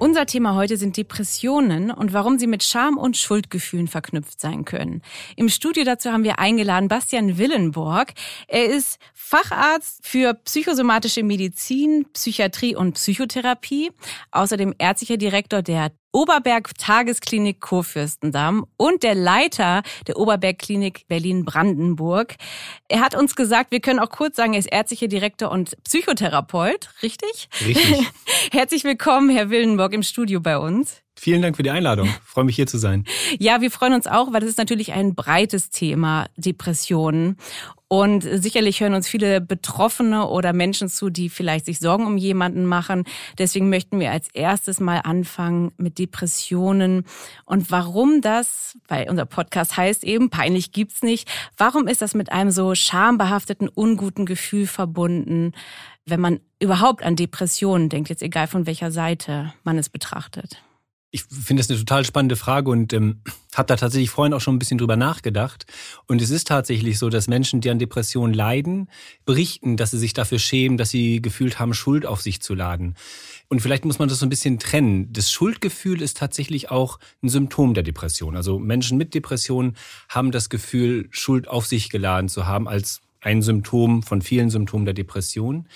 Unser Thema heute sind Depressionen und warum sie mit Scham und Schuldgefühlen verknüpft sein können. Im Studio dazu haben wir eingeladen Bastian Willenborg. Er ist Facharzt für psychosomatische Medizin, Psychiatrie und Psychotherapie, außerdem ärztlicher Direktor der Oberberg Tagesklinik Kurfürstendamm und der Leiter der Oberberg Klinik Berlin-Brandenburg. Er hat uns gesagt, wir können auch kurz sagen, er ist ärztlicher Direktor und Psychotherapeut, richtig? Richtig. Herzlich willkommen, Herr Willenburg, im Studio bei uns. Vielen Dank für die Einladung. Ich freue mich hier zu sein. Ja, wir freuen uns auch, weil das ist natürlich ein breites Thema, Depressionen. Und sicherlich hören uns viele Betroffene oder Menschen zu, die vielleicht sich Sorgen um jemanden machen. Deswegen möchten wir als erstes mal anfangen mit Depressionen und warum das, weil unser Podcast heißt eben, peinlich gibt's nicht. Warum ist das mit einem so schambehafteten, unguten Gefühl verbunden, wenn man überhaupt an Depressionen denkt, jetzt egal von welcher Seite man es betrachtet? Ich finde das eine total spannende Frage und ähm, habe da tatsächlich vorhin auch schon ein bisschen drüber nachgedacht. Und es ist tatsächlich so, dass Menschen, die an Depressionen leiden, berichten, dass sie sich dafür schämen, dass sie gefühlt haben, Schuld auf sich zu laden. Und vielleicht muss man das so ein bisschen trennen. Das Schuldgefühl ist tatsächlich auch ein Symptom der Depression. Also Menschen mit Depressionen haben das Gefühl, Schuld auf sich geladen zu haben als ein Symptom von vielen Symptomen der Depression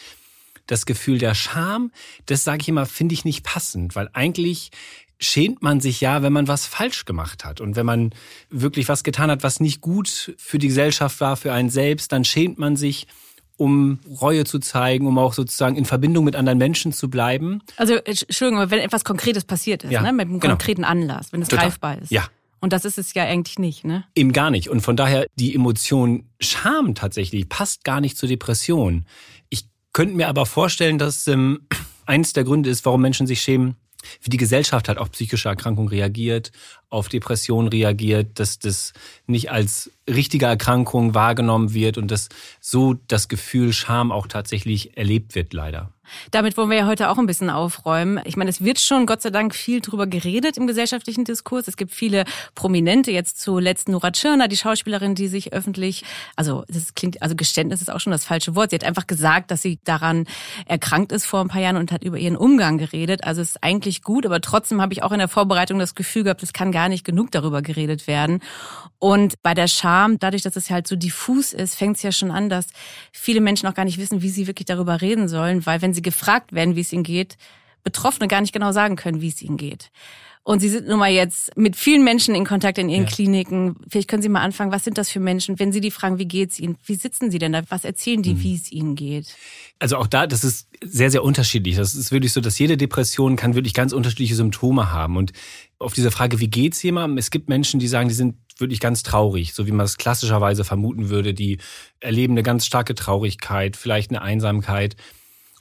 das Gefühl der Scham, das sage ich immer, finde ich nicht passend, weil eigentlich schämt man sich ja, wenn man was falsch gemacht hat. Und wenn man wirklich was getan hat, was nicht gut für die Gesellschaft war, für einen selbst, dann schämt man sich, um Reue zu zeigen, um auch sozusagen in Verbindung mit anderen Menschen zu bleiben. Also, Entschuldigung, wenn etwas Konkretes passiert ist, ja, ne? mit einem genau. konkreten Anlass, wenn es Total. greifbar ist. Ja. Und das ist es ja eigentlich nicht, ne? Eben gar nicht. Und von daher, die Emotion Scham tatsächlich passt gar nicht zur Depression. Ich könnte mir aber vorstellen, dass ähm, eins der Gründe ist, warum Menschen sich schämen, wie die Gesellschaft halt auf psychische Erkrankungen reagiert, auf Depressionen reagiert, dass das nicht als richtige Erkrankung wahrgenommen wird und dass so das Gefühl Scham auch tatsächlich erlebt wird, leider. Damit wollen wir ja heute auch ein bisschen aufräumen. Ich meine, es wird schon Gott sei Dank viel drüber geredet im gesellschaftlichen Diskurs. Es gibt viele Prominente, jetzt zuletzt Nora Tschirner, die Schauspielerin, die sich öffentlich, also das klingt, also Geständnis ist auch schon das falsche Wort. Sie hat einfach gesagt, dass sie daran erkrankt ist vor ein paar Jahren und hat über ihren Umgang geredet. Also es ist eigentlich gut, aber trotzdem habe ich auch in der Vorbereitung das Gefühl gehabt, es kann gar nicht genug darüber geredet werden. Und bei der Scham, dadurch, dass es halt so diffus ist, fängt es ja schon an, dass viele Menschen auch gar nicht wissen, wie sie wirklich darüber reden sollen, weil wenn sie gefragt werden, wie es ihnen geht, Betroffene gar nicht genau sagen können, wie es ihnen geht. Und Sie sind nun mal jetzt mit vielen Menschen in Kontakt in Ihren ja. Kliniken. Vielleicht können Sie mal anfangen, was sind das für Menschen? Wenn Sie die fragen, wie geht's Ihnen? Wie sitzen Sie denn da? Was erzählen die, mhm. wie es Ihnen geht? Also auch da, das ist sehr, sehr unterschiedlich. Das ist wirklich so, dass jede Depression kann wirklich ganz unterschiedliche Symptome haben. Und auf diese Frage, wie geht's jemandem? Es gibt Menschen, die sagen, die sind wirklich ganz traurig, so wie man es klassischerweise vermuten würde. Die erleben eine ganz starke Traurigkeit, vielleicht eine Einsamkeit.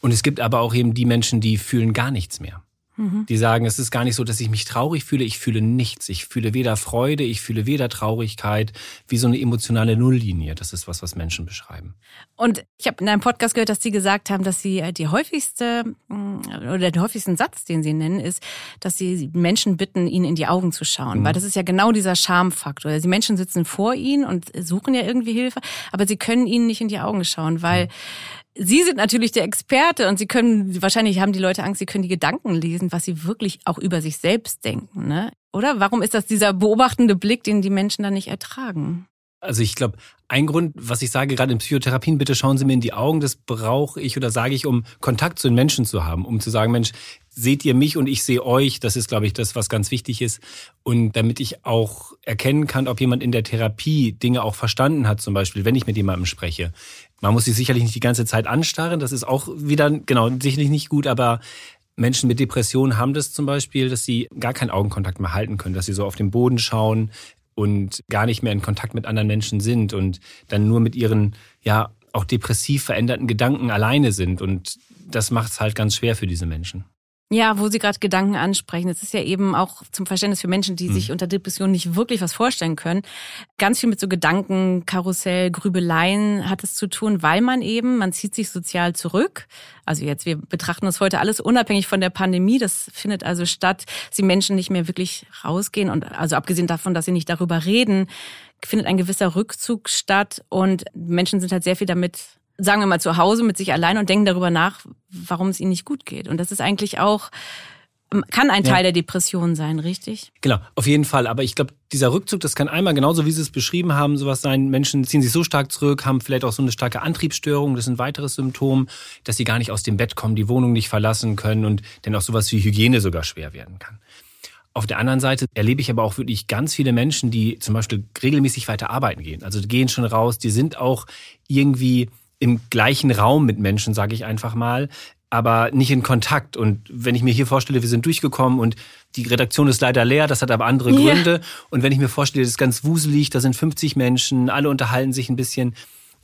Und es gibt aber auch eben die Menschen, die fühlen gar nichts mehr. Mhm. Die sagen, es ist gar nicht so, dass ich mich traurig fühle, ich fühle nichts. Ich fühle weder Freude, ich fühle weder Traurigkeit, wie so eine emotionale Nulllinie. Das ist was, was Menschen beschreiben. Und ich habe in einem Podcast gehört, dass Sie gesagt haben, dass Sie äh, die häufigste mm, oder den häufigsten Satz, den Sie nennen, ist, dass Sie Menschen bitten, Ihnen in die Augen zu schauen. Mhm. Weil das ist ja genau dieser Schamfaktor. Die Menschen sitzen vor Ihnen und suchen ja irgendwie Hilfe, aber sie können Ihnen nicht in die Augen schauen, weil mhm Sie sind natürlich der Experte und Sie können, wahrscheinlich haben die Leute Angst, Sie können die Gedanken lesen, was sie wirklich auch über sich selbst denken, ne? Oder? Warum ist das dieser beobachtende Blick, den die Menschen dann nicht ertragen? Also ich glaube, ein Grund, was ich sage, gerade in Psychotherapien, bitte schauen Sie mir in die Augen, das brauche ich oder sage ich, um Kontakt zu den Menschen zu haben, um zu sagen, Mensch, seht ihr mich und ich sehe euch. Das ist, glaube ich, das, was ganz wichtig ist. Und damit ich auch erkennen kann, ob jemand in der Therapie Dinge auch verstanden hat, zum Beispiel, wenn ich mit jemandem spreche. Man muss sich sicherlich nicht die ganze Zeit anstarren. Das ist auch wieder, genau, sicherlich nicht gut, aber Menschen mit Depressionen haben das zum Beispiel, dass sie gar keinen Augenkontakt mehr halten können, dass sie so auf den Boden schauen und gar nicht mehr in Kontakt mit anderen Menschen sind und dann nur mit ihren, ja, auch depressiv veränderten Gedanken alleine sind. Und das macht es halt ganz schwer für diese Menschen. Ja, wo Sie gerade Gedanken ansprechen. Es ist ja eben auch zum Verständnis für Menschen, die mhm. sich unter Depression nicht wirklich was vorstellen können. Ganz viel mit so Gedanken, Karussell, Grübeleien hat es zu tun, weil man eben, man zieht sich sozial zurück. Also jetzt, wir betrachten das heute alles unabhängig von der Pandemie. Das findet also statt, dass die Menschen nicht mehr wirklich rausgehen und also abgesehen davon, dass sie nicht darüber reden, findet ein gewisser Rückzug statt und Menschen sind halt sehr viel damit sagen wir mal, zu Hause mit sich allein und denken darüber nach, warum es ihnen nicht gut geht. Und das ist eigentlich auch, kann ein Teil ja. der Depression sein, richtig? Genau, auf jeden Fall. Aber ich glaube, dieser Rückzug, das kann einmal genauso, wie Sie es beschrieben haben, sowas sein. Menschen ziehen sich so stark zurück, haben vielleicht auch so eine starke Antriebsstörung. Das ist ein weiteres Symptom, dass sie gar nicht aus dem Bett kommen, die Wohnung nicht verlassen können und dann auch sowas wie Hygiene sogar schwer werden kann. Auf der anderen Seite erlebe ich aber auch wirklich ganz viele Menschen, die zum Beispiel regelmäßig weiter arbeiten gehen. Also die gehen schon raus, die sind auch irgendwie im gleichen Raum mit Menschen, sage ich einfach mal, aber nicht in Kontakt. Und wenn ich mir hier vorstelle, wir sind durchgekommen und die Redaktion ist leider leer, das hat aber andere Gründe. Ja. Und wenn ich mir vorstelle, das ist ganz wuselig, da sind 50 Menschen, alle unterhalten sich ein bisschen.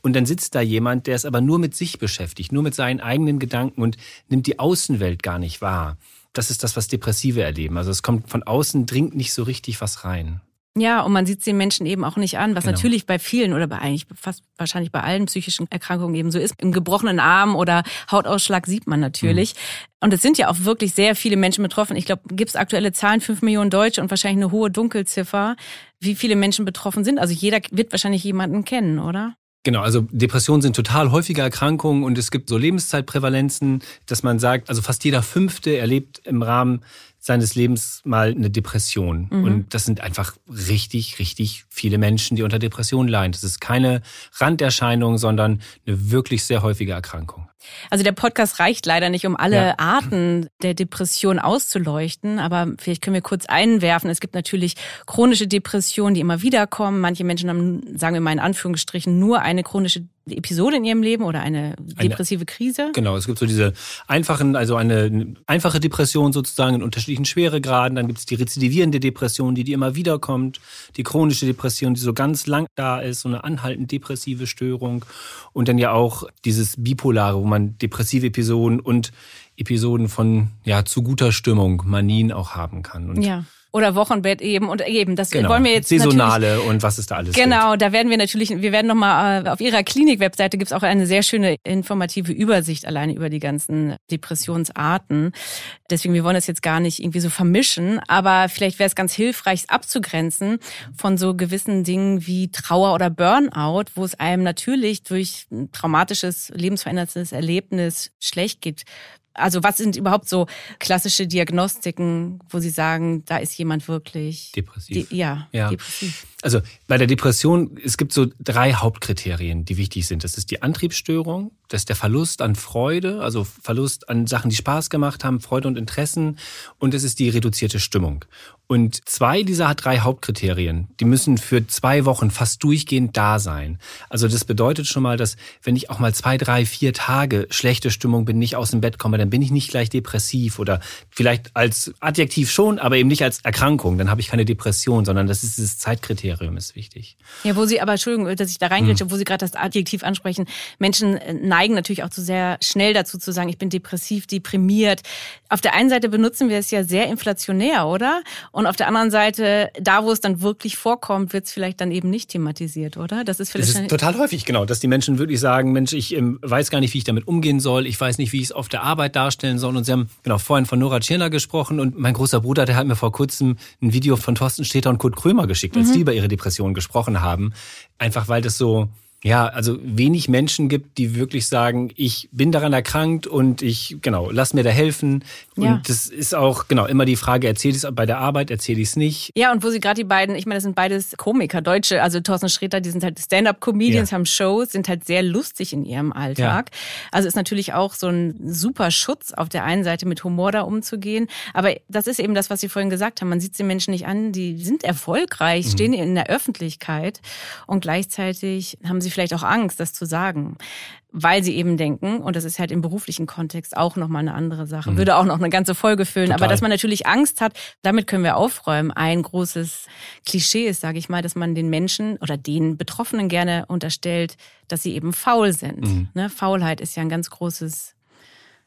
Und dann sitzt da jemand, der ist aber nur mit sich beschäftigt, nur mit seinen eigenen Gedanken und nimmt die Außenwelt gar nicht wahr. Das ist das, was Depressive erleben. Also es kommt von außen, dringt nicht so richtig was rein. Ja, und man sieht es den Menschen eben auch nicht an, was genau. natürlich bei vielen oder bei eigentlich fast wahrscheinlich bei allen psychischen Erkrankungen eben so ist. Im gebrochenen Arm oder Hautausschlag sieht man natürlich. Mhm. Und es sind ja auch wirklich sehr viele Menschen betroffen. Ich glaube, gibt es aktuelle Zahlen, fünf Millionen Deutsche und wahrscheinlich eine hohe Dunkelziffer, wie viele Menschen betroffen sind. Also jeder wird wahrscheinlich jemanden kennen, oder? Genau, also Depressionen sind total häufige Erkrankungen und es gibt so Lebenszeitprävalenzen, dass man sagt, also fast jeder Fünfte erlebt im Rahmen seines Lebens mal eine Depression. Mhm. Und das sind einfach richtig, richtig viele Menschen, die unter Depressionen leiden. Das ist keine Randerscheinung, sondern eine wirklich sehr häufige Erkrankung. Also der Podcast reicht leider nicht, um alle ja. Arten der Depression auszuleuchten, aber vielleicht können wir kurz einwerfen. Es gibt natürlich chronische Depressionen, die immer wieder kommen. Manche Menschen haben, sagen wir mal in Anführungsstrichen, nur eine chronische Episode in ihrem Leben oder eine depressive Krise? Genau, es gibt so diese einfachen, also eine einfache Depression sozusagen in unterschiedlichen Schweregraden. Dann gibt es die rezidivierende Depression, die, die immer wieder kommt. Die chronische Depression, die so ganz lang da ist, so eine anhaltend depressive Störung. Und dann ja auch dieses Bipolare, wo man depressive Episoden und Episoden von ja zu guter Stimmung, Manien auch haben kann. Und ja. Oder Wochenbett eben und eben. Das genau. wollen wir jetzt Saisonale und was ist da alles Genau, gibt. da werden wir natürlich, wir werden nochmal äh, auf Ihrer Klinik-Webseite gibt's auch eine sehr schöne informative Übersicht alleine über die ganzen Depressionsarten. Deswegen, wir wollen das jetzt gar nicht irgendwie so vermischen, aber vielleicht wäre es ganz hilfreich, es abzugrenzen von so gewissen Dingen wie Trauer oder Burnout, wo es einem natürlich durch ein traumatisches, lebensveränderndes Erlebnis schlecht geht also was sind überhaupt so klassische Diagnostiken, wo Sie sagen, da ist jemand wirklich depressiv? Die, ja, ja, depressiv. Also bei der Depression, es gibt so drei Hauptkriterien, die wichtig sind. Das ist die Antriebsstörung, das ist der Verlust an Freude, also Verlust an Sachen, die Spaß gemacht haben, Freude und Interessen und es ist die reduzierte Stimmung. Und zwei dieser drei Hauptkriterien, die müssen für zwei Wochen fast durchgehend da sein. Also das bedeutet schon mal, dass wenn ich auch mal zwei, drei, vier Tage schlechte Stimmung bin, nicht aus dem Bett komme, dann bin ich nicht gleich depressiv oder vielleicht als Adjektiv schon, aber eben nicht als Erkrankung. Dann habe ich keine Depression, sondern das ist dieses Zeitkriterium ist wichtig. Ja, wo Sie aber, Entschuldigung, dass ich da reingehe, hm. wo Sie gerade das Adjektiv ansprechen, Menschen neigen natürlich auch zu sehr schnell dazu zu sagen, ich bin depressiv, deprimiert. Auf der einen Seite benutzen wir es ja sehr inflationär, oder? Und auf der anderen Seite, da wo es dann wirklich vorkommt, wird es vielleicht dann eben nicht thematisiert, oder? Das ist vielleicht. Das ist total häufig, genau, dass die Menschen wirklich sagen, Mensch, ich ähm, weiß gar nicht, wie ich damit umgehen soll, ich weiß nicht, wie ich es auf der Arbeit darstellen soll. Und Sie haben genau vorhin von Nora Tschirner gesprochen und mein großer Bruder, der hat mir vor kurzem ein Video von Thorsten Städter und Kurt Krömer geschickt, als mhm. die über ihre Depression gesprochen haben. Einfach weil das so ja, also wenig Menschen gibt, die wirklich sagen, ich bin daran erkrankt und ich, genau, lass mir da helfen. Ja. Und das ist auch, genau, immer die Frage, erzähle ich es bei der Arbeit, erzähle ich es nicht. Ja, und wo sie gerade die beiden, ich meine, das sind beides Komiker, Deutsche, also Thorsten Sträter, die sind halt Stand-up-Comedians, ja. haben Shows, sind halt sehr lustig in ihrem Alltag. Ja. Also ist natürlich auch so ein super Schutz, auf der einen Seite mit Humor da umzugehen. Aber das ist eben das, was Sie vorhin gesagt haben. Man sieht den Menschen nicht an, die sind erfolgreich, mhm. stehen in der Öffentlichkeit und gleichzeitig haben sie sie vielleicht auch Angst, das zu sagen, weil sie eben denken, und das ist halt im beruflichen Kontext auch nochmal eine andere Sache, mhm. würde auch noch eine ganze Folge füllen, Total. aber dass man natürlich Angst hat, damit können wir aufräumen. Ein großes Klischee ist, sage ich mal, dass man den Menschen oder den Betroffenen gerne unterstellt, dass sie eben faul sind. Mhm. Ne? Faulheit ist ja ein ganz großes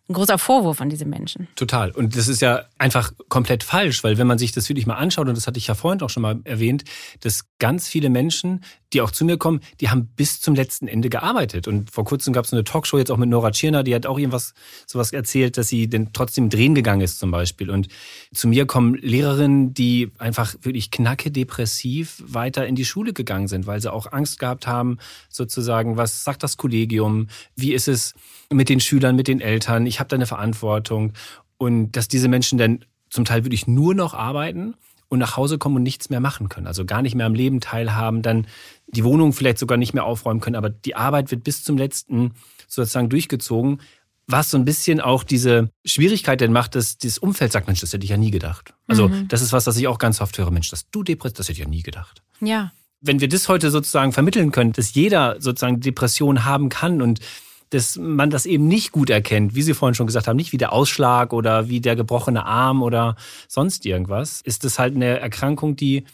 ein großer Vorwurf an diese Menschen. Total. Und das ist ja einfach komplett falsch, weil wenn man sich das wirklich mal anschaut, und das hatte ich ja vorhin auch schon mal erwähnt, dass ganz viele Menschen, die auch zu mir kommen, die haben bis zum letzten Ende gearbeitet. Und vor kurzem gab es eine Talkshow jetzt auch mit Nora Tschirner, die hat auch irgendwas sowas erzählt, dass sie denn trotzdem drehen gegangen ist zum Beispiel. Und zu mir kommen Lehrerinnen, die einfach wirklich knacke depressiv weiter in die Schule gegangen sind, weil sie auch Angst gehabt haben, sozusagen, was sagt das Kollegium, wie ist es mit den Schülern, mit den Eltern, ich habe da eine Verantwortung. Und dass diese Menschen dann zum Teil wirklich nur noch arbeiten und nach Hause kommen und nichts mehr machen können. Also gar nicht mehr am Leben teilhaben, dann die Wohnung vielleicht sogar nicht mehr aufräumen können, aber die Arbeit wird bis zum letzten sozusagen durchgezogen, was so ein bisschen auch diese Schwierigkeit denn macht, dass das Umfeld sagt, Mensch, das hätte ich ja nie gedacht. Also mhm. das ist was, was ich auch ganz oft höre, Mensch, dass du depressiv, das hätte ich ja nie gedacht. Ja. Wenn wir das heute sozusagen vermitteln können, dass jeder sozusagen Depression haben kann und dass man das eben nicht gut erkennt, wie Sie vorhin schon gesagt haben, nicht wie der Ausschlag oder wie der gebrochene Arm oder sonst irgendwas, ist das halt eine Erkrankung, die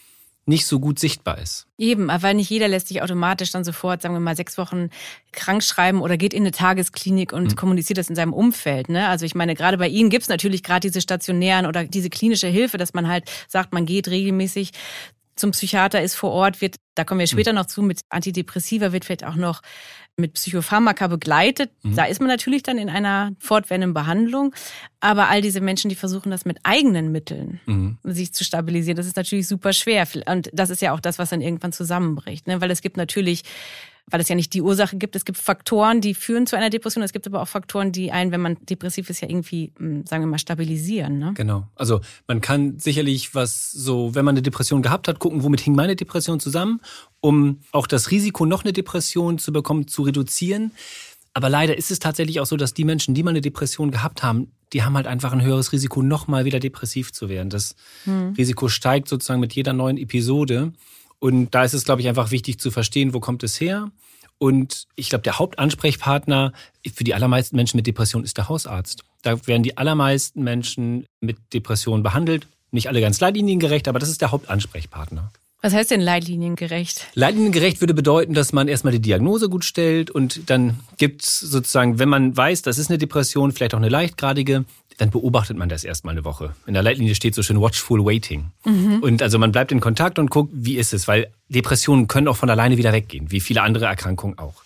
nicht so gut sichtbar ist. Eben, weil nicht jeder lässt sich automatisch dann sofort, sagen wir mal, sechs Wochen krank schreiben oder geht in eine Tagesklinik und mhm. kommuniziert das in seinem Umfeld. Ne? Also ich meine, gerade bei Ihnen gibt's natürlich gerade diese stationären oder diese klinische Hilfe, dass man halt sagt, man geht regelmäßig zum Psychiater, ist vor Ort, wird, da kommen wir später mhm. noch zu, mit Antidepressiva wird vielleicht auch noch mit Psychopharmaka begleitet. Mhm. Da ist man natürlich dann in einer fortwährenden Behandlung. Aber all diese Menschen, die versuchen das mit eigenen Mitteln mhm. sich zu stabilisieren, das ist natürlich super schwer. Und das ist ja auch das, was dann irgendwann zusammenbricht. Ne? Weil es gibt natürlich weil es ja nicht die Ursache gibt. Es gibt Faktoren, die führen zu einer Depression. Es gibt aber auch Faktoren, die einen, wenn man depressiv ist, ja irgendwie, hm, sagen wir mal, stabilisieren. Ne? Genau. Also man kann sicherlich was so, wenn man eine Depression gehabt hat, gucken, womit hing meine Depression zusammen, um auch das Risiko, noch eine Depression zu bekommen, zu reduzieren. Aber leider ist es tatsächlich auch so, dass die Menschen, die mal eine Depression gehabt haben, die haben halt einfach ein höheres Risiko, nochmal wieder depressiv zu werden. Das hm. Risiko steigt sozusagen mit jeder neuen Episode. Und da ist es, glaube ich, einfach wichtig zu verstehen, wo kommt es her. Und ich glaube, der Hauptansprechpartner für die allermeisten Menschen mit Depression ist der Hausarzt. Da werden die allermeisten Menschen mit Depressionen behandelt. Nicht alle ganz leitliniengerecht, aber das ist der Hauptansprechpartner. Was heißt denn leitliniengerecht? Leitliniengerecht würde bedeuten, dass man erstmal die Diagnose gut stellt und dann gibt's sozusagen, wenn man weiß, das ist eine Depression, vielleicht auch eine leichtgradige, dann beobachtet man das erstmal eine Woche. In der Leitlinie steht so schön Watchful Waiting. Mhm. Und also man bleibt in Kontakt und guckt, wie ist es, weil Depressionen können auch von alleine wieder weggehen, wie viele andere Erkrankungen auch.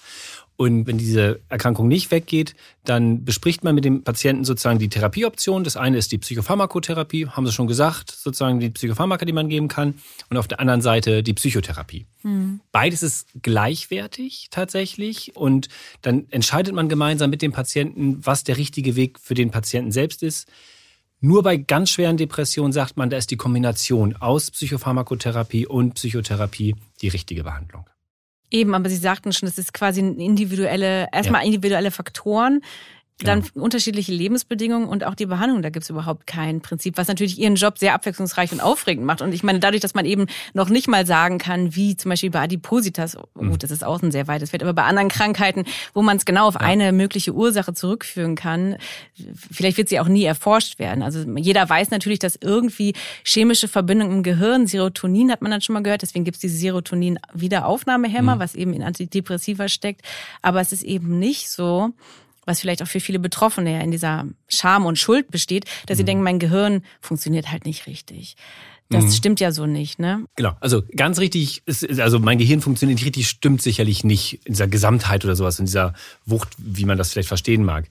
Und wenn diese Erkrankung nicht weggeht, dann bespricht man mit dem Patienten sozusagen die Therapieoptionen. Das eine ist die Psychopharmakotherapie, haben Sie schon gesagt, sozusagen die Psychopharmaka, die man geben kann. Und auf der anderen Seite die Psychotherapie. Mhm. Beides ist gleichwertig tatsächlich. Und dann entscheidet man gemeinsam mit dem Patienten, was der richtige Weg für den Patienten selbst ist. Nur bei ganz schweren Depressionen sagt man, da ist die Kombination aus Psychopharmakotherapie und Psychotherapie die richtige Behandlung. Eben, aber Sie sagten schon, das ist quasi individuelle, erstmal ja. individuelle Faktoren, dann genau. unterschiedliche Lebensbedingungen und auch die Behandlung, da gibt's überhaupt kein Prinzip, was natürlich ihren Job sehr abwechslungsreich und aufregend macht. Und ich meine, dadurch, dass man eben noch nicht mal sagen kann, wie zum Beispiel bei Adipositas, oh, mhm. das ist auch ein sehr weites Feld, aber bei anderen Krankheiten, wo man es genau auf ja. eine mögliche Ursache zurückführen kann, vielleicht wird sie auch nie erforscht werden. Also jeder weiß natürlich, dass irgendwie chemische Verbindungen im Gehirn, Serotonin hat man dann schon mal gehört, deswegen gibt's diese Serotonin-Wiederaufnahmehämmer, mhm. was eben in Antidepressiva steckt. Aber es ist eben nicht so, was vielleicht auch für viele Betroffene ja in dieser Scham und Schuld besteht, dass sie mhm. denken, mein Gehirn funktioniert halt nicht richtig. Das mhm. stimmt ja so nicht, ne? Genau. Also ganz richtig, ist, also mein Gehirn funktioniert nicht richtig, stimmt sicherlich nicht in dieser Gesamtheit oder sowas, in dieser Wucht, wie man das vielleicht verstehen mag.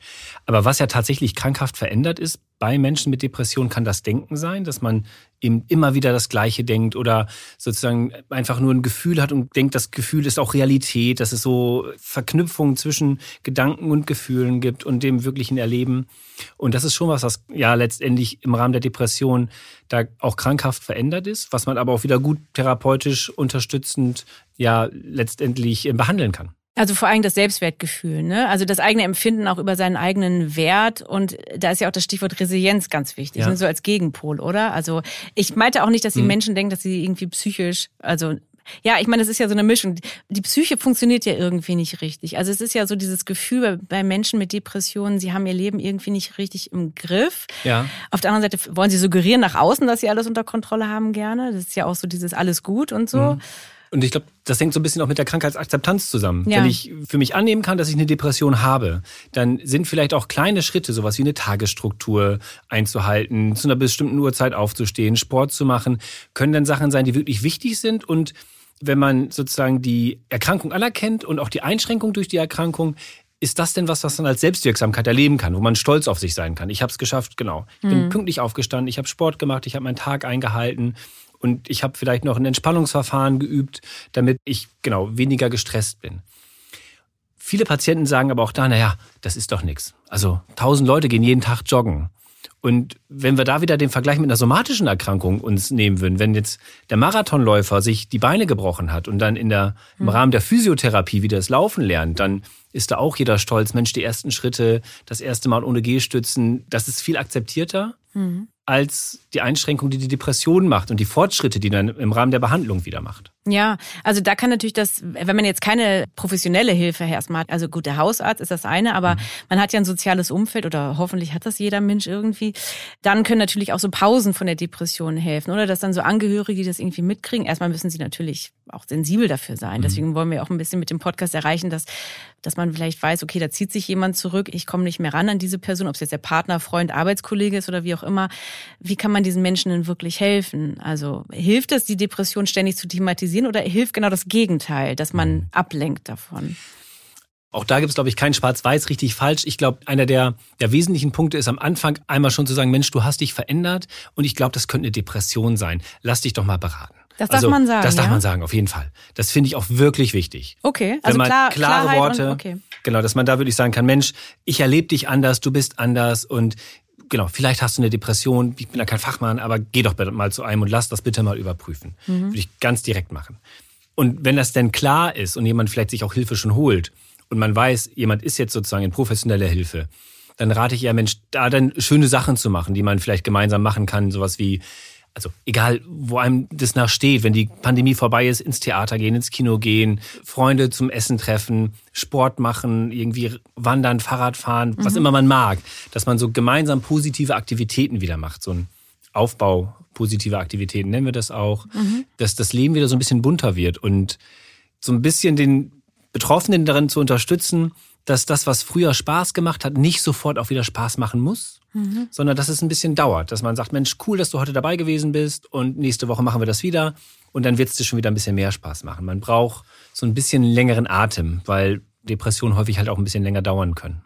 Aber was ja tatsächlich krankhaft verändert ist, bei Menschen mit Depression kann das Denken sein, dass man eben immer wieder das Gleiche denkt oder sozusagen einfach nur ein Gefühl hat und denkt, das Gefühl ist auch Realität, dass es so Verknüpfungen zwischen Gedanken und Gefühlen gibt und dem wirklichen Erleben. Und das ist schon was, was ja letztendlich im Rahmen der Depression da auch krankhaft verändert ist, was man aber auch wieder gut therapeutisch unterstützend ja letztendlich behandeln kann. Also vor allem das Selbstwertgefühl, ne? Also das eigene Empfinden auch über seinen eigenen Wert und da ist ja auch das Stichwort Resilienz ganz wichtig, ja. ne? so als Gegenpol, oder? Also ich meinte auch nicht, dass die mhm. Menschen denken, dass sie irgendwie psychisch, also ja, ich meine, es ist ja so eine Mischung. Die Psyche funktioniert ja irgendwie nicht richtig. Also es ist ja so dieses Gefühl bei Menschen mit Depressionen, sie haben ihr Leben irgendwie nicht richtig im Griff. Ja. Auf der anderen Seite wollen sie suggerieren nach außen, dass sie alles unter Kontrolle haben gerne. Das ist ja auch so dieses alles gut und so. Mhm. Und ich glaube, das hängt so ein bisschen auch mit der Krankheitsakzeptanz zusammen. Ja. Wenn ich für mich annehmen kann, dass ich eine Depression habe, dann sind vielleicht auch kleine Schritte, sowas wie eine Tagesstruktur einzuhalten, zu einer bestimmten Uhrzeit aufzustehen, Sport zu machen, können dann Sachen sein, die wirklich wichtig sind und wenn man sozusagen die Erkrankung anerkennt und auch die Einschränkung durch die Erkrankung, ist das denn was, was man als Selbstwirksamkeit erleben kann, wo man stolz auf sich sein kann? Ich habe es geschafft, genau. Ich bin mhm. pünktlich aufgestanden, ich habe Sport gemacht, ich habe meinen Tag eingehalten und ich habe vielleicht noch ein Entspannungsverfahren geübt, damit ich genau weniger gestresst bin. Viele Patienten sagen aber auch da, naja, das ist doch nichts. Also tausend Leute gehen jeden Tag joggen. Und wenn wir da wieder den Vergleich mit einer somatischen Erkrankung uns nehmen würden, wenn jetzt der Marathonläufer sich die Beine gebrochen hat und dann in der, im hm. Rahmen der Physiotherapie wieder das Laufen lernt, dann ist da auch jeder stolz. Mensch, die ersten Schritte, das erste Mal ohne Gehstützen, das ist viel akzeptierter. Mhm als die Einschränkung, die die Depression macht und die Fortschritte, die dann im Rahmen der Behandlung wieder macht. Ja, also da kann natürlich das, wenn man jetzt keine professionelle Hilfe erstmal hat, also gut, der Hausarzt ist das eine, aber mhm. man hat ja ein soziales Umfeld oder hoffentlich hat das jeder Mensch irgendwie, dann können natürlich auch so Pausen von der Depression helfen oder dass dann so Angehörige, die das irgendwie mitkriegen, erstmal müssen sie natürlich auch sensibel dafür sein. Mhm. Deswegen wollen wir auch ein bisschen mit dem Podcast erreichen, dass, dass man vielleicht weiß, okay, da zieht sich jemand zurück, ich komme nicht mehr ran an diese Person, ob es jetzt der Partner, Freund, Arbeitskollege ist oder wie auch immer. Wie kann man diesen Menschen denn wirklich helfen? Also hilft es, die Depression ständig zu thematisieren oder hilft genau das Gegenteil, dass man mhm. ablenkt davon? Auch da gibt es, glaube ich, kein Schwarz-Weiß, richtig falsch. Ich glaube, einer der, der wesentlichen Punkte ist am Anfang einmal schon zu sagen, Mensch, du hast dich verändert und ich glaube, das könnte eine Depression sein. Lass dich doch mal beraten. Das darf also, man sagen. Das darf ja? man sagen, auf jeden Fall. Das finde ich auch wirklich wichtig. Okay, also Wenn man klar, klare Worte, und, okay. genau, dass man da wirklich sagen kann, Mensch, ich erlebe dich anders, du bist anders und genau, vielleicht hast du eine Depression, ich bin da kein Fachmann, aber geh doch mal zu einem und lass das bitte mal überprüfen. Mhm. Würde ich ganz direkt machen. Und wenn das denn klar ist und jemand vielleicht sich auch Hilfe schon holt und man weiß, jemand ist jetzt sozusagen in professioneller Hilfe, dann rate ich eher, Mensch, da dann schöne Sachen zu machen, die man vielleicht gemeinsam machen kann, sowas wie also egal, wo einem das nachsteht, wenn die Pandemie vorbei ist, ins Theater gehen, ins Kino gehen, Freunde zum Essen treffen, Sport machen, irgendwie wandern, Fahrrad fahren, mhm. was immer man mag, dass man so gemeinsam positive Aktivitäten wieder macht, so ein Aufbau positiver Aktivitäten nennen wir das auch, mhm. dass das Leben wieder so ein bisschen bunter wird und so ein bisschen den Betroffenen darin zu unterstützen, dass das, was früher Spaß gemacht hat, nicht sofort auch wieder Spaß machen muss, mhm. sondern dass es ein bisschen dauert, dass man sagt, Mensch, cool, dass du heute dabei gewesen bist und nächste Woche machen wir das wieder und dann wird es dir schon wieder ein bisschen mehr Spaß machen. Man braucht so ein bisschen längeren Atem, weil Depressionen häufig halt auch ein bisschen länger dauern können.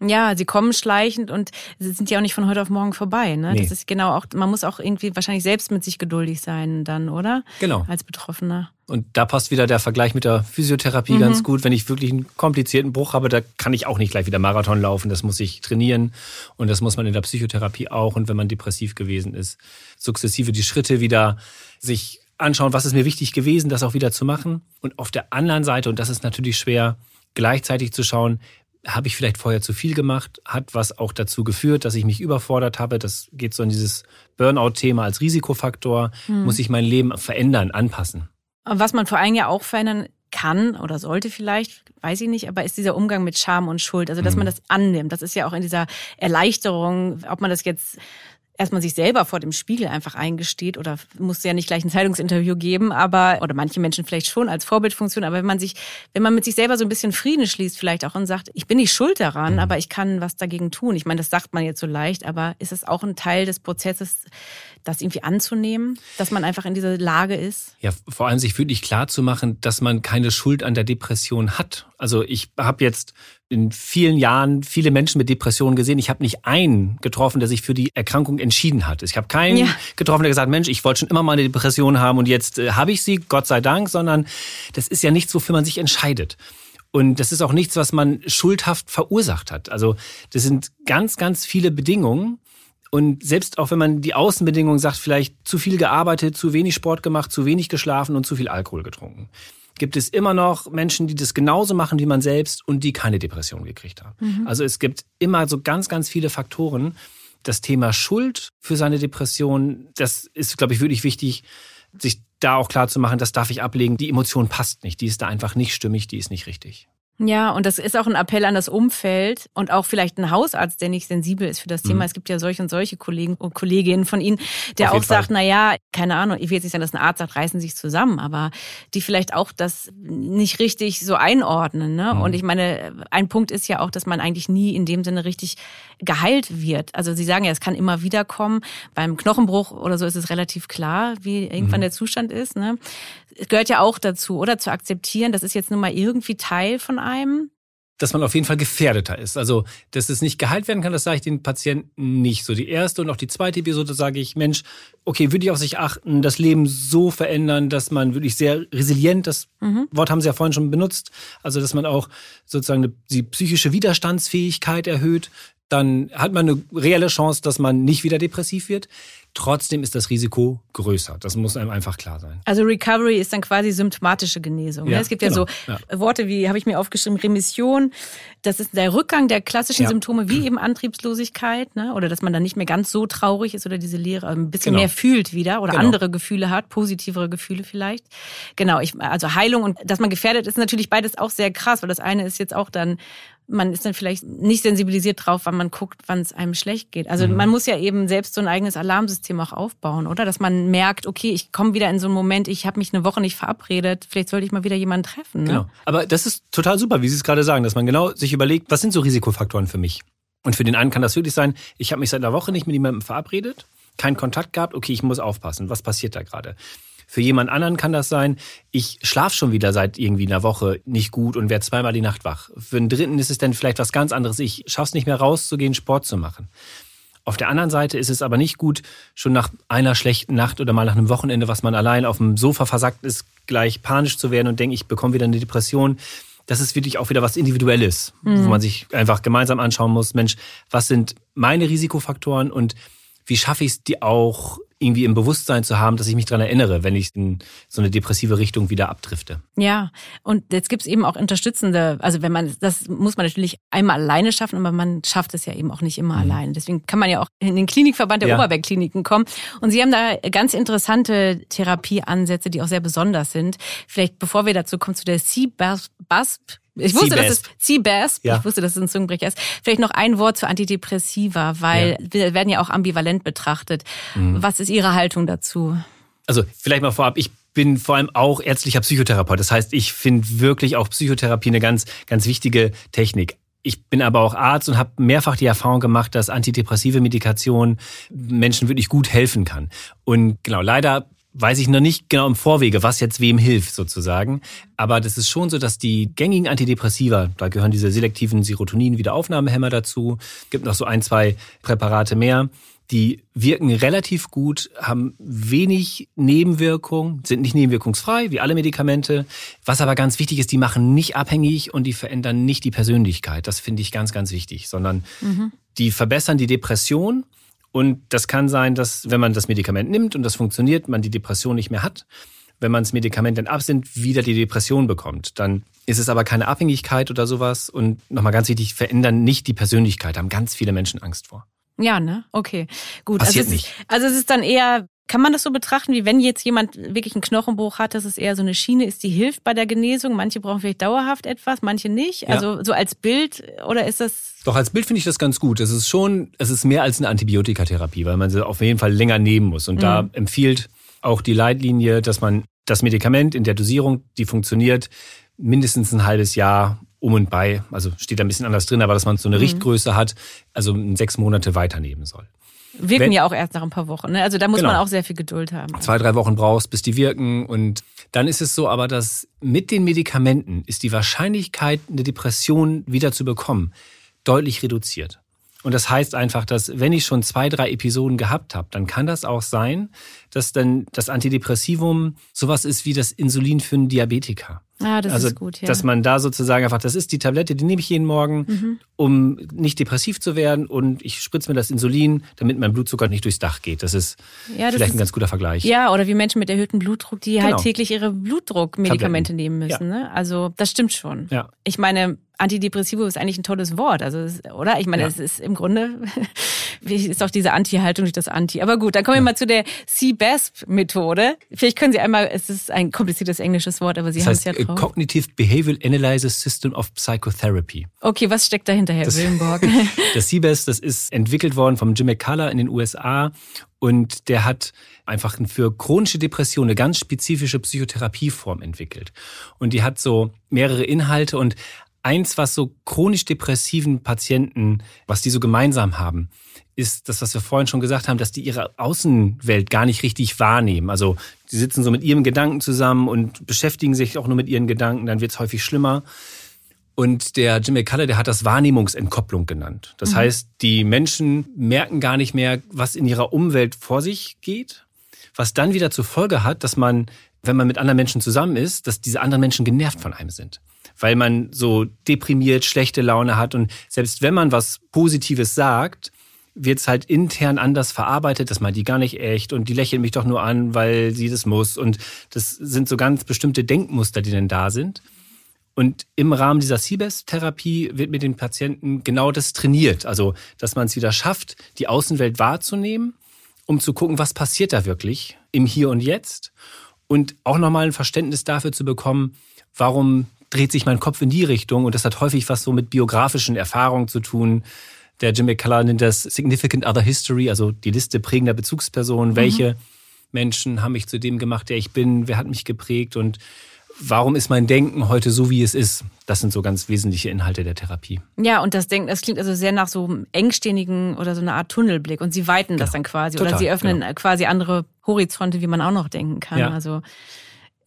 Ja, sie kommen schleichend und sie sind ja auch nicht von heute auf morgen vorbei. Ne? Nee. Das ist genau auch, man muss auch irgendwie wahrscheinlich selbst mit sich geduldig sein dann, oder? Genau. Als Betroffener. Und da passt wieder der Vergleich mit der Physiotherapie mhm. ganz gut. Wenn ich wirklich einen komplizierten Bruch habe, da kann ich auch nicht gleich wieder Marathon laufen. Das muss ich trainieren. Und das muss man in der Psychotherapie auch. Und wenn man depressiv gewesen ist, sukzessive die Schritte wieder sich anschauen, was ist mir wichtig gewesen, das auch wieder zu machen. Und auf der anderen Seite, und das ist natürlich schwer, gleichzeitig zu schauen, habe ich vielleicht vorher zu viel gemacht, hat was auch dazu geführt, dass ich mich überfordert habe. Das geht so in dieses Burnout-Thema als Risikofaktor. Hm. Muss ich mein Leben verändern, anpassen. Was man vor allem ja auch verändern kann oder sollte vielleicht, weiß ich nicht, aber ist dieser Umgang mit Scham und Schuld. Also, dass hm. man das annimmt. Das ist ja auch in dieser Erleichterung, ob man das jetzt erstmal sich selber vor dem Spiegel einfach eingesteht oder muss ja nicht gleich ein Zeitungsinterview geben, aber oder manche Menschen vielleicht schon als Vorbildfunktion, aber wenn man sich, wenn man mit sich selber so ein bisschen Frieden schließt vielleicht auch und sagt, ich bin nicht schuld daran, mhm. aber ich kann was dagegen tun. Ich meine, das sagt man jetzt so leicht, aber ist es auch ein Teil des Prozesses, das irgendwie anzunehmen, dass man einfach in dieser Lage ist? Ja, vor allem sich wirklich klar zu machen, dass man keine Schuld an der Depression hat. Also ich habe jetzt in vielen Jahren viele Menschen mit Depressionen gesehen. Ich habe nicht einen getroffen, der sich für die Erkrankung entschieden hat. Ich habe keinen ja. getroffen, der gesagt, Mensch, ich wollte schon immer mal eine Depression haben und jetzt äh, habe ich sie, Gott sei Dank, sondern das ist ja nichts, wofür man sich entscheidet. Und das ist auch nichts, was man schuldhaft verursacht hat. Also das sind ganz, ganz viele Bedingungen, und selbst auch wenn man die Außenbedingungen sagt, vielleicht zu viel gearbeitet, zu wenig Sport gemacht, zu wenig geschlafen und zu viel Alkohol getrunken, gibt es immer noch Menschen, die das genauso machen wie man selbst und die keine Depression gekriegt haben. Mhm. Also es gibt immer so ganz, ganz viele Faktoren. Das Thema Schuld für seine Depression, das ist, glaube ich, wirklich wichtig, sich da auch klar zu machen, das darf ich ablegen. Die Emotion passt nicht. Die ist da einfach nicht stimmig, die ist nicht richtig. Ja, und das ist auch ein Appell an das Umfeld und auch vielleicht ein Hausarzt, der nicht sensibel ist für das Thema. Mhm. Es gibt ja solche und solche Kollegen und Kolleginnen von Ihnen, der auch sagt, na ja, keine Ahnung, ich will jetzt nicht sagen, dass ein Arzt sagt, reißen sich zusammen, aber die vielleicht auch das nicht richtig so einordnen. Ne? Mhm. Und ich meine, ein Punkt ist ja auch, dass man eigentlich nie in dem Sinne richtig geheilt wird. Also Sie sagen ja, es kann immer wieder kommen. Beim Knochenbruch oder so ist es relativ klar, wie irgendwann mhm. der Zustand ist. Ne? Es gehört ja auch dazu, oder zu akzeptieren, das ist jetzt nun mal irgendwie Teil von einem dass man auf jeden Fall gefährdeter ist. Also, dass es nicht geheilt werden kann, das sage ich den Patienten nicht. So die erste und auch die zweite Episode sage ich, Mensch, okay, würde ich auf sich achten, das Leben so verändern, dass man wirklich sehr resilient, das mhm. Wort haben Sie ja vorhin schon benutzt, also dass man auch sozusagen die psychische Widerstandsfähigkeit erhöht, dann hat man eine reelle Chance, dass man nicht wieder depressiv wird. Trotzdem ist das Risiko größer. Das muss einem einfach klar sein. Also Recovery ist dann quasi symptomatische Genesung. Ne? Ja, es gibt genau. ja so ja. Worte wie, habe ich mir aufgeschrieben, Remission. Das ist der Rückgang der klassischen ja. Symptome wie eben Antriebslosigkeit, ne? oder dass man dann nicht mehr ganz so traurig ist oder diese Leere ein bisschen genau. mehr fühlt wieder oder genau. andere Gefühle hat, positivere Gefühle vielleicht. Genau, ich, also Heilung und dass man gefährdet ist natürlich beides auch sehr krass, weil das eine ist jetzt auch dann man ist dann vielleicht nicht sensibilisiert drauf, wann man guckt, wann es einem schlecht geht. Also mhm. man muss ja eben selbst so ein eigenes Alarmsystem auch aufbauen, oder? Dass man merkt, okay, ich komme wieder in so einen Moment, ich habe mich eine Woche nicht verabredet, vielleicht sollte ich mal wieder jemanden treffen. Ne? Genau. Aber das ist total super, wie Sie es gerade sagen, dass man genau sich überlegt, was sind so Risikofaktoren für mich? Und für den einen kann das wirklich sein, ich habe mich seit einer Woche nicht mit jemandem verabredet, keinen Kontakt gehabt, okay, ich muss aufpassen, was passiert da gerade? Für jemand anderen kann das sein, ich schlafe schon wieder seit irgendwie einer Woche nicht gut und werde zweimal die Nacht wach. Für einen Dritten ist es dann vielleicht was ganz anderes. Ich schaffe es nicht mehr rauszugehen, Sport zu machen. Auf der anderen Seite ist es aber nicht gut, schon nach einer schlechten Nacht oder mal nach einem Wochenende, was man allein auf dem Sofa versackt ist, gleich panisch zu werden und denke, ich bekomme wieder eine Depression. Das ist wirklich auch wieder was Individuelles, mhm. wo man sich einfach gemeinsam anschauen muss, Mensch, was sind meine Risikofaktoren und wie schaffe ich es, die auch irgendwie im Bewusstsein zu haben, dass ich mich daran erinnere, wenn ich in so eine depressive Richtung wieder abdrifte. Ja, und jetzt gibt's eben auch unterstützende, also wenn man, das muss man natürlich einmal alleine schaffen, aber man schafft es ja eben auch nicht immer mhm. alleine. Deswegen kann man ja auch in den Klinikverband der ja. Oberbergkliniken kommen. Und Sie haben da ganz interessante Therapieansätze, die auch sehr besonders sind. Vielleicht bevor wir dazu kommen, zu der C-BASP, ich wusste, dass es CBASP, ja. ich wusste, dass es ein Zungenbrecher ist. Vielleicht noch ein Wort zu Antidepressiva, weil ja. wir werden ja auch ambivalent betrachtet. Mhm. Was ist Ihre Haltung dazu? Also vielleicht mal vorab, ich bin vor allem auch ärztlicher Psychotherapeut. Das heißt, ich finde wirklich auch Psychotherapie eine ganz, ganz wichtige Technik. Ich bin aber auch Arzt und habe mehrfach die Erfahrung gemacht, dass antidepressive Medikation Menschen wirklich gut helfen kann. Und genau, leider weiß ich noch nicht genau im Vorwege, was jetzt wem hilft sozusagen. Aber das ist schon so, dass die gängigen Antidepressiva, da gehören diese selektiven Serotonin-Wiederaufnahmehämmer dazu, gibt noch so ein, zwei Präparate mehr, die wirken relativ gut, haben wenig Nebenwirkungen, sind nicht nebenwirkungsfrei, wie alle Medikamente. Was aber ganz wichtig ist, die machen nicht abhängig und die verändern nicht die Persönlichkeit. Das finde ich ganz, ganz wichtig, sondern mhm. die verbessern die Depression und das kann sein, dass wenn man das Medikament nimmt und das funktioniert, man die Depression nicht mehr hat. Wenn man das Medikament dann absinnt, wieder die Depression bekommt. Dann ist es aber keine Abhängigkeit oder sowas. Und nochmal ganz wichtig, verändern nicht die Persönlichkeit. Da haben ganz viele Menschen Angst vor. Ja, ne? Okay. Gut. Passiert also nicht. Ist, also es ist dann eher kann man das so betrachten, wie wenn jetzt jemand wirklich einen Knochenbruch hat, dass es eher so eine Schiene ist, die hilft bei der Genesung? Manche brauchen vielleicht dauerhaft etwas, manche nicht. Ja. Also so als Bild oder ist das? Doch als Bild finde ich das ganz gut. Es ist schon, es ist mehr als eine Antibiotikatherapie, weil man sie auf jeden Fall länger nehmen muss. Und mhm. da empfiehlt auch die Leitlinie, dass man das Medikament in der Dosierung, die funktioniert, mindestens ein halbes Jahr um und bei, also steht da ein bisschen anders drin, aber dass man so eine mhm. Richtgröße hat, also sechs Monate weiternehmen soll. Wirken Wenn, ja auch erst nach ein paar Wochen. Ne? Also da muss genau. man auch sehr viel Geduld haben. Zwei, drei Wochen brauchst, bis die wirken. Und dann ist es so aber, dass mit den Medikamenten ist die Wahrscheinlichkeit, eine Depression wieder zu bekommen, deutlich reduziert. Und das heißt einfach, dass wenn ich schon zwei, drei Episoden gehabt habe, dann kann das auch sein, dass dann das Antidepressivum sowas ist wie das Insulin für einen Diabetiker. Ah, das also, ist gut, ja. Dass man da sozusagen einfach, das ist die Tablette, die nehme ich jeden Morgen, mhm. um nicht depressiv zu werden und ich spritze mir das Insulin, damit mein Blutzucker nicht durchs Dach geht. Das ist ja, das vielleicht ist, ein ganz guter Vergleich. Ja, oder wie Menschen mit erhöhtem Blutdruck, die halt genau. halt täglich ihre Blutdruckmedikamente nehmen müssen. Ja. Ne? Also das stimmt schon. Ja. Ich meine, Antidepressivo ist eigentlich ein tolles Wort, also oder? Ich meine, ja. es ist im Grunde ist auch diese Anti-Haltung durch das Anti. Aber gut, dann kommen wir mal zu der CBASP-Methode. Vielleicht können Sie einmal, es ist ein kompliziertes englisches Wort, aber Sie das haben heißt, es ja drauf. Cognitive Behavioral Analysis System of Psychotherapy. Okay, was steckt dahinter, Herr das, Willenborg? das CBASP, das ist entwickelt worden vom Jim McCullough in den USA und der hat einfach für chronische Depressionen eine ganz spezifische Psychotherapieform entwickelt. Und die hat so mehrere Inhalte und eins, was so chronisch depressiven Patienten, was die so gemeinsam haben, ist das, was wir vorhin schon gesagt haben, dass die ihre Außenwelt gar nicht richtig wahrnehmen. Also die sitzen so mit ihrem Gedanken zusammen und beschäftigen sich auch nur mit ihren Gedanken, dann wird es häufig schlimmer. Und der Jim McCullough, der hat das Wahrnehmungsentkopplung genannt. Das mhm. heißt, die Menschen merken gar nicht mehr, was in ihrer Umwelt vor sich geht, was dann wieder zur Folge hat, dass man, wenn man mit anderen Menschen zusammen ist, dass diese anderen Menschen genervt von einem sind. Weil man so deprimiert, schlechte Laune hat und selbst wenn man was Positives sagt, wird es halt intern anders verarbeitet, dass man die gar nicht echt und die lächeln mich doch nur an, weil sie das muss. Und das sind so ganz bestimmte Denkmuster, die denn da sind. Und im Rahmen dieser CBES-Therapie wird mit den Patienten genau das trainiert. Also, dass man es wieder schafft, die Außenwelt wahrzunehmen, um zu gucken, was passiert da wirklich im Hier und Jetzt. Und auch nochmal ein Verständnis dafür zu bekommen, warum dreht sich mein Kopf in die Richtung. Und das hat häufig was so mit biografischen Erfahrungen zu tun. Der Jim McCullough nennt das Significant Other History, also die Liste prägender Bezugspersonen. Mhm. Welche Menschen haben mich zu dem gemacht, der ich bin? Wer hat mich geprägt? Und warum ist mein Denken heute so, wie es ist? Das sind so ganz wesentliche Inhalte der Therapie. Ja, und das Denken, das klingt also sehr nach so einem engständigen oder so einer Art Tunnelblick. Und Sie weiten das genau. dann quasi Total, oder Sie öffnen genau. quasi andere Horizonte, wie man auch noch denken kann. Ja. Also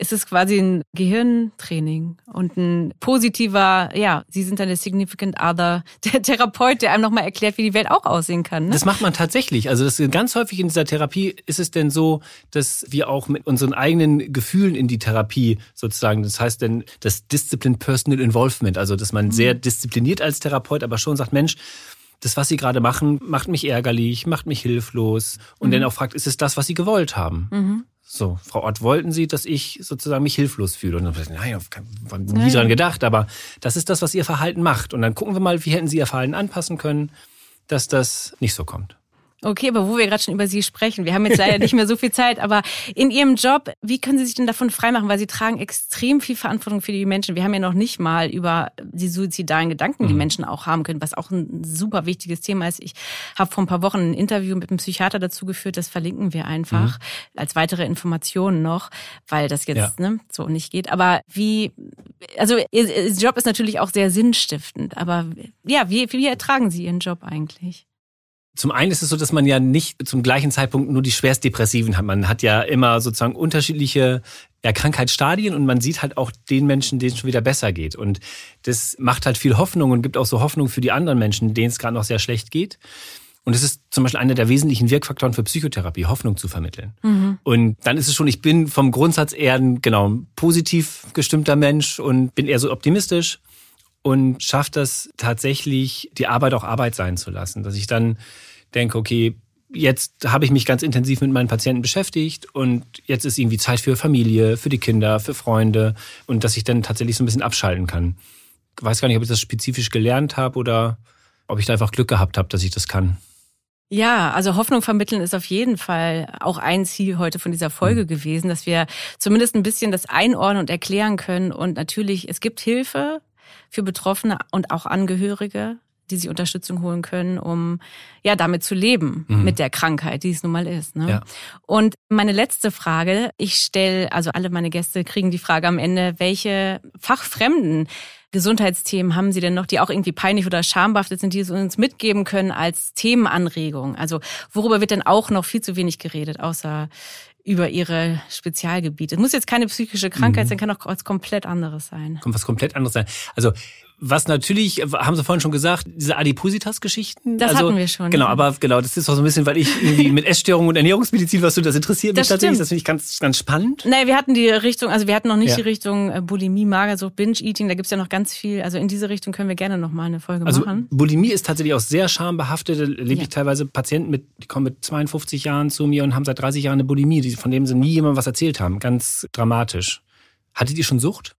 es ist quasi ein Gehirntraining und ein positiver, ja, Sie sind dann der Significant Other, der Therapeut, der einem nochmal erklärt, wie die Welt auch aussehen kann. Ne? Das macht man tatsächlich. Also das ist ganz häufig in dieser Therapie ist es denn so, dass wir auch mit unseren eigenen Gefühlen in die Therapie sozusagen, das heißt denn das Disciplined Personal Involvement, also dass man mhm. sehr diszipliniert als Therapeut, aber schon sagt, Mensch, das, was Sie gerade machen, macht mich ärgerlich, macht mich hilflos. Und mhm. dann auch fragt, ist es das, was Sie gewollt haben? Mhm. So, Frau Ott, wollten Sie, dass ich sozusagen mich hilflos fühle? Und dann ich, nein, ich habe nie ja. dran gedacht, aber das ist das, was Ihr Verhalten macht. Und dann gucken wir mal, wie hätten Sie Ihr Verhalten anpassen können, dass das nicht so kommt. Okay, aber wo wir gerade schon über Sie sprechen, wir haben jetzt leider nicht mehr so viel Zeit, aber in Ihrem Job, wie können Sie sich denn davon freimachen? Weil Sie tragen extrem viel Verantwortung für die Menschen. Wir haben ja noch nicht mal über die suizidalen Gedanken, die mhm. Menschen auch haben können, was auch ein super wichtiges Thema ist. Ich habe vor ein paar Wochen ein Interview mit einem Psychiater dazu geführt, das verlinken wir einfach mhm. als weitere Informationen noch, weil das jetzt ja. ne, so nicht geht. Aber wie, also Ihr Job ist natürlich auch sehr sinnstiftend, aber ja, wie, wie ertragen Sie Ihren Job eigentlich? Zum einen ist es so, dass man ja nicht zum gleichen Zeitpunkt nur die schwerstdepressiven hat. Man hat ja immer sozusagen unterschiedliche ja, Krankheitsstadien und man sieht halt auch den Menschen, denen es schon wieder besser geht. Und das macht halt viel Hoffnung und gibt auch so Hoffnung für die anderen Menschen, denen es gerade noch sehr schlecht geht. Und es ist zum Beispiel einer der wesentlichen Wirkfaktoren für Psychotherapie, Hoffnung zu vermitteln. Mhm. Und dann ist es schon, ich bin vom Grundsatz eher ein genau positiv gestimmter Mensch und bin eher so optimistisch und schafft das tatsächlich, die Arbeit auch Arbeit sein zu lassen. Dass ich dann denke, okay, jetzt habe ich mich ganz intensiv mit meinen Patienten beschäftigt und jetzt ist irgendwie Zeit für Familie, für die Kinder, für Freunde und dass ich dann tatsächlich so ein bisschen abschalten kann. Ich weiß gar nicht, ob ich das spezifisch gelernt habe oder ob ich da einfach Glück gehabt habe, dass ich das kann. Ja, also Hoffnung vermitteln ist auf jeden Fall auch ein Ziel heute von dieser Folge mhm. gewesen, dass wir zumindest ein bisschen das einordnen und erklären können. Und natürlich, es gibt Hilfe, für Betroffene und auch Angehörige, die sich Unterstützung holen können, um ja damit zu leben mhm. mit der Krankheit, die es nun mal ist. Ne? Ja. Und meine letzte Frage, ich stelle, also alle meine Gäste kriegen die Frage am Ende, welche fachfremden Gesundheitsthemen haben Sie denn noch, die auch irgendwie peinlich oder schambehaftet sind, die Sie uns mitgeben können als Themenanregung? Also worüber wird denn auch noch viel zu wenig geredet, außer über ihre Spezialgebiete. Es muss jetzt keine psychische Krankheit mhm. sein, kann auch was komplett anderes sein. Kann was komplett anderes sein. Also was natürlich, haben Sie vorhin schon gesagt, diese Adipositas-Geschichten. Das also, hatten wir schon. Genau, aber genau, das ist auch so ein bisschen, weil ich irgendwie mit Essstörungen und Ernährungsmedizin, was du, das interessiert mich das tatsächlich. Stimmt. Das finde ich ganz, ganz spannend. Nein, wir hatten die Richtung, also wir hatten noch nicht ja. die Richtung äh, Bulimie, Magersucht, Binge-Eating. Da gibt's ja noch ganz viel. Also in diese Richtung können wir gerne noch mal eine Folge also, machen. Bulimie ist tatsächlich auch sehr schambehaftet. Da lebe ja. ich teilweise Patienten mit, die kommen mit 52 Jahren zu mir und haben seit 30 Jahren eine Bulimie, von dem sie nie jemandem was erzählt haben. Ganz dramatisch. Hattet ihr schon Sucht?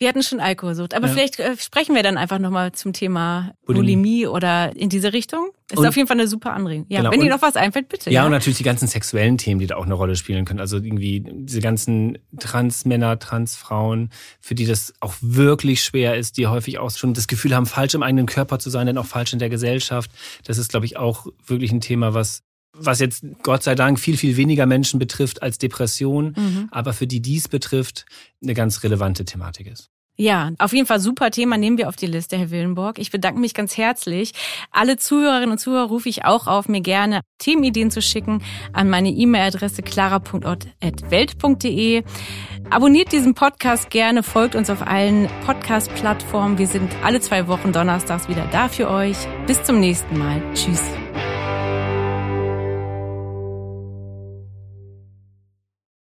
Wir hatten schon Alkoholsucht, aber Ja. vielleicht äh, sprechen wir dann einfach nochmal zum Thema Bulimie. Bulimie oder in diese Richtung. Ist Und- auf jeden Fall eine super Anregung. Ja, Genau, wenn dir noch was einfällt, bitte. Ja, und natürlich die ganzen sexuellen Themen, die da auch eine Rolle spielen können. Also irgendwie diese ganzen Transmänner, Transfrauen, für die das auch wirklich schwer ist, die häufig auch schon das Gefühl haben, falsch im eigenen Körper zu sein, denn auch falsch in der Gesellschaft. Das ist, glaube ich, auch wirklich ein Thema, was was jetzt Gott sei Dank viel, viel weniger Menschen betrifft als Depression, Mhm. aber für die dies betrifft, eine ganz relevante Thematik ist. Ja, auf jeden Fall super Thema, nehmen wir auf die Liste, Herr Willenborg. Ich bedanke mich ganz herzlich. Alle Zuhörerinnen und Zuhörer rufe ich auch auf, mir gerne Themenideen zu schicken an meine E-Mail-Adresse clara.ort.welt.de. Abonniert diesen Podcast gerne, folgt uns auf allen Podcast-Plattformen. Wir sind alle zwei Wochen donnerstags wieder da für euch. Bis zum nächsten Mal. Tschüss.